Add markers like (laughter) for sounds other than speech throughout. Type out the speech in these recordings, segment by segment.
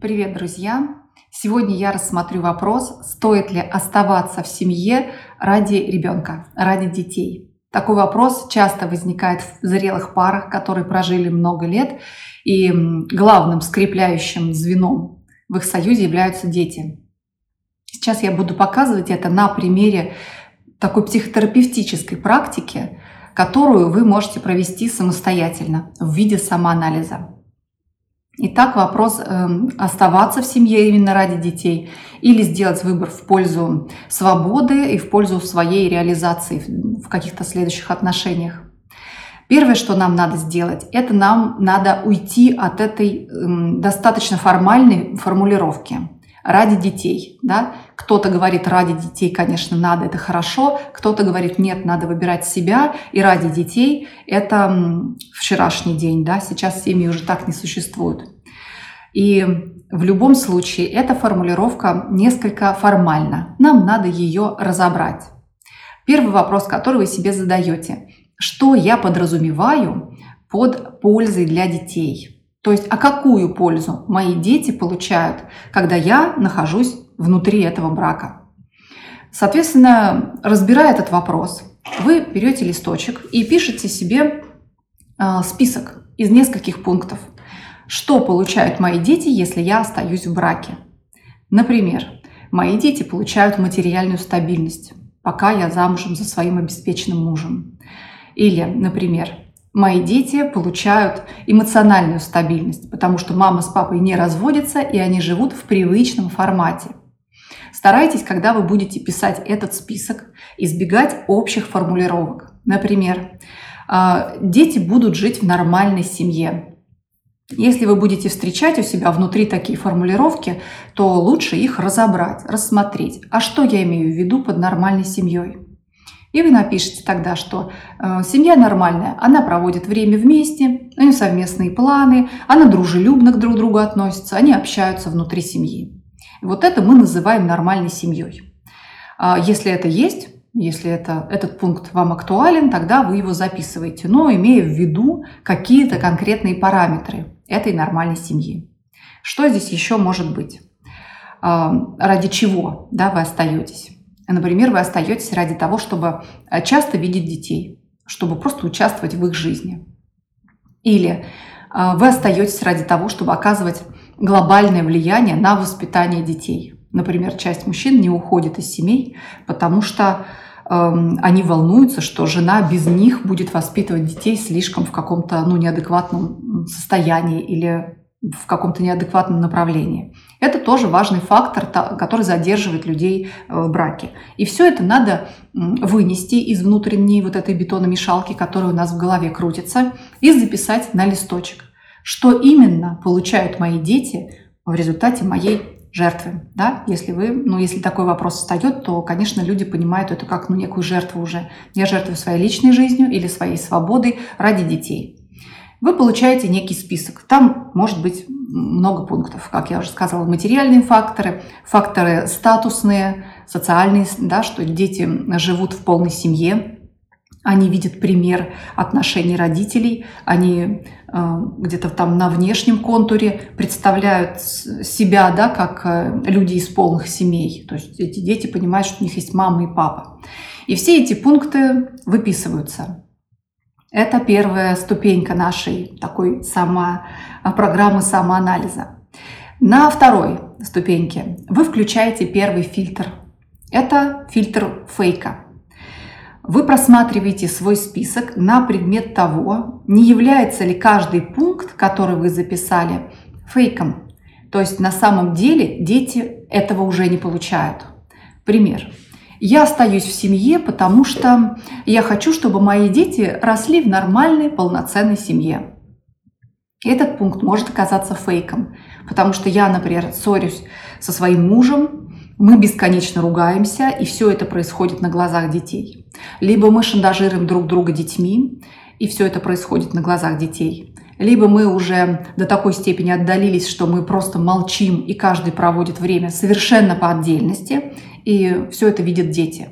Привет, друзья! Сегодня я рассмотрю вопрос, стоит ли оставаться в семье ради ребенка, ради детей. Такой вопрос часто возникает в зрелых парах, которые прожили много лет, и главным скрепляющим звеном в их союзе являются дети. Сейчас я буду показывать это на примере такой психотерапевтической практики, которую вы можете провести самостоятельно в виде самоанализа. Итак, вопрос э, оставаться в семье именно ради детей или сделать выбор в пользу свободы и в пользу своей реализации в каких-то следующих отношениях. Первое, что нам надо сделать, это нам надо уйти от этой э, достаточно формальной формулировки ради детей. Да? Кто-то говорит, ради детей, конечно, надо, это хорошо. Кто-то говорит, нет, надо выбирать себя. И ради детей это вчерашний день. Да? Сейчас семьи уже так не существуют. И в любом случае эта формулировка несколько формальна. Нам надо ее разобрать. Первый вопрос, который вы себе задаете. Что я подразумеваю под пользой для детей? То есть, а какую пользу мои дети получают, когда я нахожусь внутри этого брака? Соответственно, разбирая этот вопрос, вы берете листочек и пишете себе э, список из нескольких пунктов. Что получают мои дети, если я остаюсь в браке? Например, мои дети получают материальную стабильность, пока я замужем за своим обеспеченным мужем. Или, например, Мои дети получают эмоциональную стабильность, потому что мама с папой не разводятся, и они живут в привычном формате. Старайтесь, когда вы будете писать этот список, избегать общих формулировок. Например, «А, дети будут жить в нормальной семье. Если вы будете встречать у себя внутри такие формулировки, то лучше их разобрать, рассмотреть. А что я имею в виду под нормальной семьей? И вы напишите тогда, что э, семья нормальная, она проводит время вместе, у них совместные планы, она дружелюбно к друг другу относится, они общаются внутри семьи. И вот это мы называем нормальной семьей. А если это есть, если это, этот пункт вам актуален, тогда вы его записываете, но имея в виду какие-то конкретные параметры этой нормальной семьи. Что здесь еще может быть? А, ради чего да, вы остаетесь? Например, вы остаетесь ради того, чтобы э, часто видеть детей, чтобы просто участвовать в их жизни. Или э, вы остаетесь ради того, чтобы оказывать глобальное влияние на воспитание детей. Например, часть мужчин не уходит из семей, потому что эм, они волнуются, что жена без них будет воспитывать детей слишком в каком-то ну, неадекватном состоянии или в каком-то неадекватном направлении. Это тоже важный фактор, который задерживает людей э, в браке. И все это надо вынести из внутренней вот этой бетономешалки, которая у нас в голове крутится, и записать на листочек. Что именно получают мои дети в результате моей жертвы, да, если вы, ну, если такой вопрос встает, то, конечно, люди понимают это как, ну, некую жертву уже. Я жертвую своей личной жизнью или своей свободой ради детей вы получаете некий список. Там может быть много пунктов, как я уже сказала, материальные факторы, факторы статусные, социальные, да, что дети живут в полной семье, они видят пример отношений родителей, они э, где-то там на внешнем контуре представляют себя да, как э, люди из полных семей. То есть эти дети понимают, что у них есть мама и папа. И все эти пункты выписываются. Это первая ступенька нашей такой само, программы самоанализа. На второй ступеньке вы включаете первый фильтр. Это фильтр фейка. Вы просматриваете свой список на предмет того, не является ли каждый пункт, который вы записали, фейком. То есть на самом деле дети этого уже не получают. Пример. Я остаюсь в семье, потому что я хочу, чтобы мои дети росли в нормальной, полноценной семье. Этот пункт может оказаться фейком, потому что я, например, ссорюсь со своим мужем, мы бесконечно ругаемся, и все это происходит на глазах детей. Либо мы шантажируем друг друга детьми, и все это происходит на глазах детей. Либо мы уже до такой степени отдалились, что мы просто молчим, и каждый проводит время совершенно по отдельности, и все это видят дети.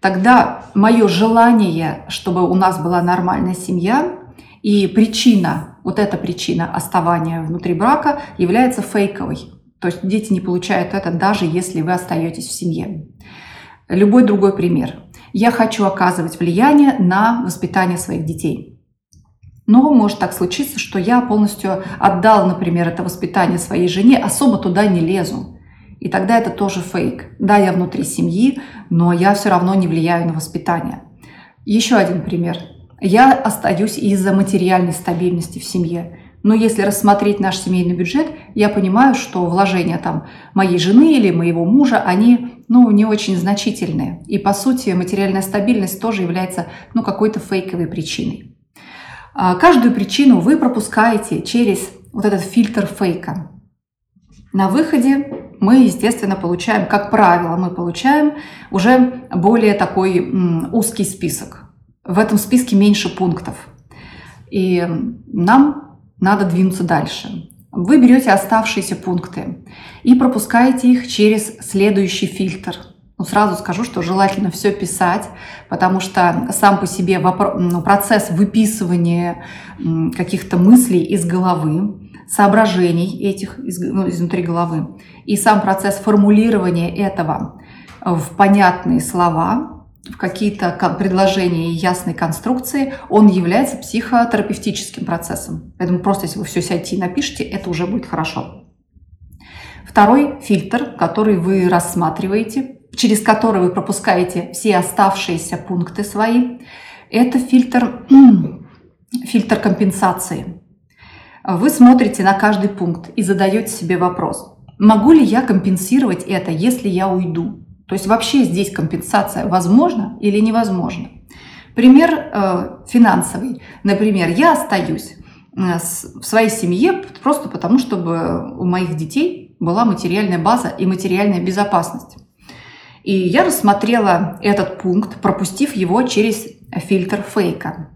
Тогда мое желание, чтобы у нас была нормальная семья, и причина, вот эта причина оставания внутри брака является фейковой. То есть дети не получают это, даже если вы остаетесь в семье. Любой другой пример. Я хочу оказывать влияние на воспитание своих детей. Но может так случиться, что я полностью отдал, например, это воспитание своей жене, особо туда не лезу. И тогда это тоже фейк. Да, я внутри семьи, но я все равно не влияю на воспитание. Еще один пример. Я остаюсь из-за материальной стабильности в семье. Но если рассмотреть наш семейный бюджет, я понимаю, что вложения там моей жены или моего мужа, они ну, не очень значительные. И по сути материальная стабильность тоже является ну, какой-то фейковой причиной. А, каждую причину вы пропускаете через вот этот фильтр фейка. На выходе мы, естественно, получаем, как правило, мы получаем уже более такой узкий список. В этом списке меньше пунктов. И нам надо двинуться дальше. Вы берете оставшиеся пункты и пропускаете их через следующий фильтр. Ну, сразу скажу, что желательно все писать, потому что сам по себе ну, процесс выписывания каких-то мыслей из головы, соображений этих из, ну, изнутри головы, и сам процесс формулирования этого в понятные слова, в какие-то предложения и ясной конструкции, он является психотерапевтическим процессом. Поэтому просто если вы все сядете и напишите, это уже будет хорошо. Второй фильтр, который вы рассматриваете, через который вы пропускаете все оставшиеся пункты свои, это фильтр, (clears throat) фильтр компенсации. Вы смотрите на каждый пункт и задаете себе вопрос, могу ли я компенсировать это, если я уйду? То есть вообще здесь компенсация возможна или невозможна? Пример э, финансовый. Например, я остаюсь э, в своей семье просто потому, чтобы у моих детей была материальная база и материальная безопасность. И я рассмотрела этот пункт, пропустив его через фильтр фейка.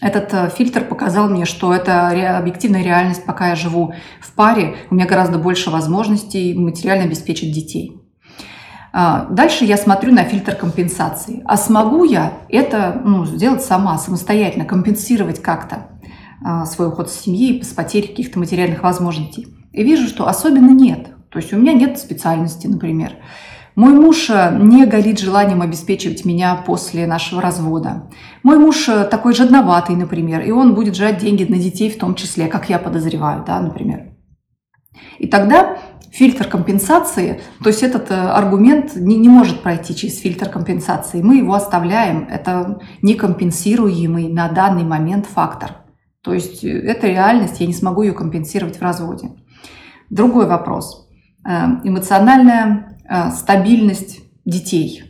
Этот э, фильтр показал мне, что это объективная реальность, пока я живу в паре, у меня гораздо больше возможностей материально обеспечить детей. А, дальше я смотрю на фильтр компенсации. А смогу я это ну, сделать сама, самостоятельно, компенсировать как-то а, свой уход с семьи с потерей каких-то материальных возможностей? И вижу, что особенно нет. То есть у меня нет специальности, например. Мой муж э, не горит желанием обеспечивать меня после нашего развода. Мой муж э, такой жадноватый, например, и он будет жать деньги на детей в том числе, как я подозреваю, да, например. И тогда фильтр компенсации, то есть этот э, аргумент не, не может пройти через фильтр компенсации. Мы его оставляем. Это некомпенсируемый на данный момент фактор. То есть это реальность, я не смогу ее компенсировать в разводе. Другой вопрос. Эмоциональная стабильность детей.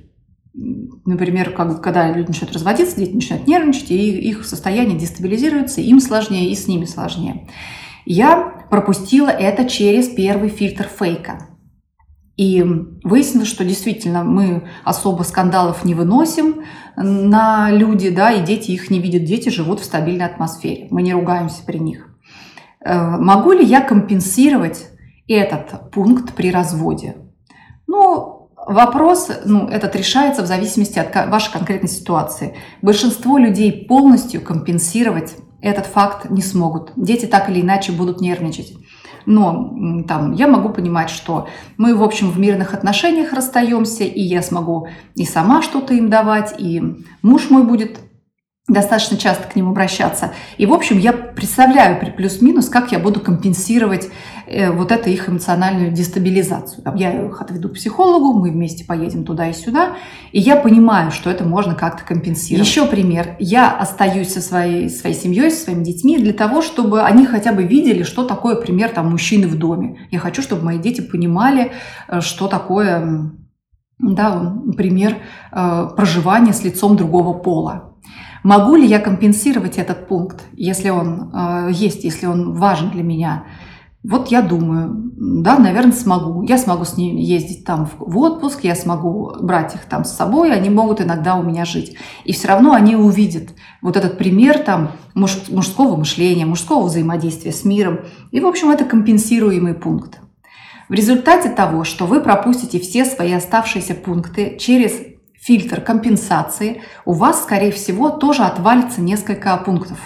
Например, когда люди начинают разводиться, дети начинают нервничать, и их состояние дестабилизируется, им сложнее, и с ними сложнее. Я пропустила это через первый фильтр фейка. И выяснилось, что действительно мы особо скандалов не выносим на люди, да, и дети их не видят. Дети живут в стабильной атмосфере. Мы не ругаемся при них. Э, могу ли я компенсировать этот пункт при разводе? Ну, вопрос, ну, этот решается в зависимости от вашей конкретной ситуации. Большинство людей полностью компенсировать этот факт не смогут. Дети так или иначе будут нервничать. Но там, я могу понимать, что мы, в общем, в мирных отношениях расстаемся, и я смогу и сама что-то им давать, и муж мой будет достаточно часто к ним обращаться. И, в общем, я представляю при плюс-минус, как я буду компенсировать э, вот эту их эмоциональную дестабилизацию. Я их отведу к психологу, мы вместе поедем туда и сюда, и я понимаю, что это можно как-то компенсировать. Еще пример. Я остаюсь со своей, своей семьей, со своими детьми для того, чтобы они хотя бы видели, что такое пример там, мужчины в доме. Я хочу, чтобы мои дети понимали, э, что такое да, пример э, проживания с лицом другого пола. Могу ли я компенсировать этот пункт, если он э, есть, если он важен для меня? Вот я думаю, да, наверное, смогу. Я смогу с ними ездить там в отпуск, я смогу брать их там с собой, они могут иногда у меня жить. И все равно они увидят вот этот пример там муж, мужского мышления, мужского взаимодействия с миром. И, в общем, это компенсируемый пункт. В результате того, что вы пропустите все свои оставшиеся пункты через фильтр компенсации, у вас, скорее всего, тоже отвалится несколько пунктов.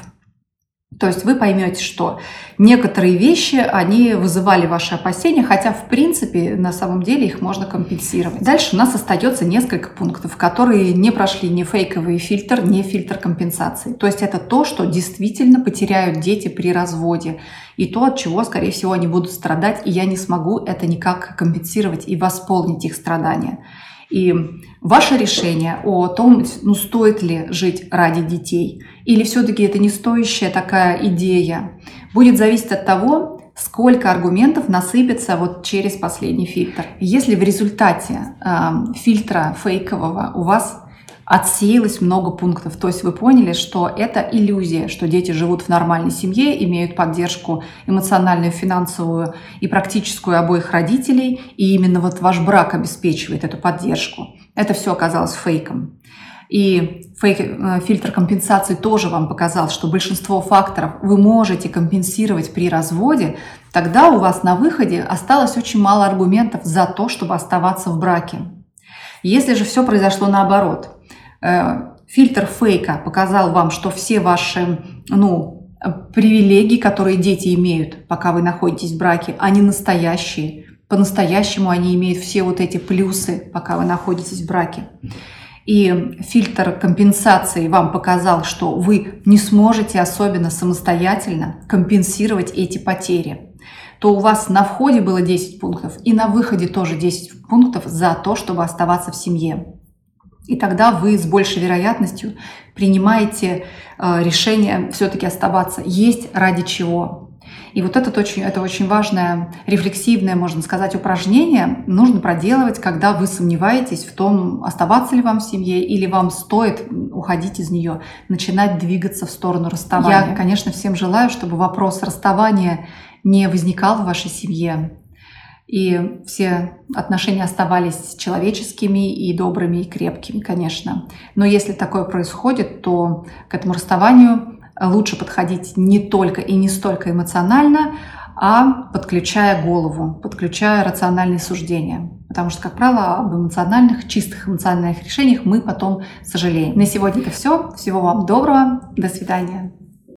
То есть вы поймете, что некоторые вещи, они вызывали ваши опасения, хотя в принципе на самом деле их можно компенсировать. Дальше у нас остается несколько пунктов, которые не прошли ни фейковый фильтр, ни фильтр компенсации. То есть это то, что действительно потеряют дети при разводе. И то, от чего, скорее всего, они будут страдать, и я не смогу это никак компенсировать и восполнить их страдания. И ваше решение о том, ну, стоит ли жить ради детей, или все-таки это не стоящая такая идея, будет зависеть от того, сколько аргументов насыпется вот через последний фильтр. Если в результате э, фильтра фейкового у вас отсеялось много пунктов. То есть вы поняли, что это иллюзия, что дети живут в нормальной семье, имеют поддержку эмоциональную, финансовую и практическую обоих родителей, и именно вот ваш брак обеспечивает эту поддержку. Это все оказалось фейком. И фейк, э, фильтр компенсации тоже вам показал, что большинство факторов вы можете компенсировать при разводе, тогда у вас на выходе осталось очень мало аргументов за то, чтобы оставаться в браке. Если же все произошло наоборот – фильтр фейка показал вам, что все ваши ну, привилегии, которые дети имеют, пока вы находитесь в браке, они настоящие. По-настоящему они имеют все вот эти плюсы, пока вы находитесь в браке. И фильтр компенсации вам показал, что вы не сможете особенно самостоятельно компенсировать эти потери то у вас на входе было 10 пунктов и на выходе тоже 10 пунктов за то, чтобы оставаться в семье. И тогда вы с большей вероятностью принимаете э, решение все-таки оставаться. Есть ради чего. И вот это очень, это очень важное, рефлексивное, можно сказать, упражнение нужно проделывать, когда вы сомневаетесь в том, оставаться ли вам в семье или вам стоит уходить из нее, начинать двигаться в сторону расставания. Я, конечно, всем желаю, чтобы вопрос расставания не возникал в вашей семье, и все отношения оставались человеческими и добрыми и крепкими, конечно. Но если такое происходит, то к этому расставанию лучше подходить не только и не столько эмоционально, а подключая голову, подключая рациональные суждения. Потому что, как правило, об эмоциональных, чистых эмоциональных решениях мы потом сожалеем. На сегодня это все. Всего вам доброго. До свидания.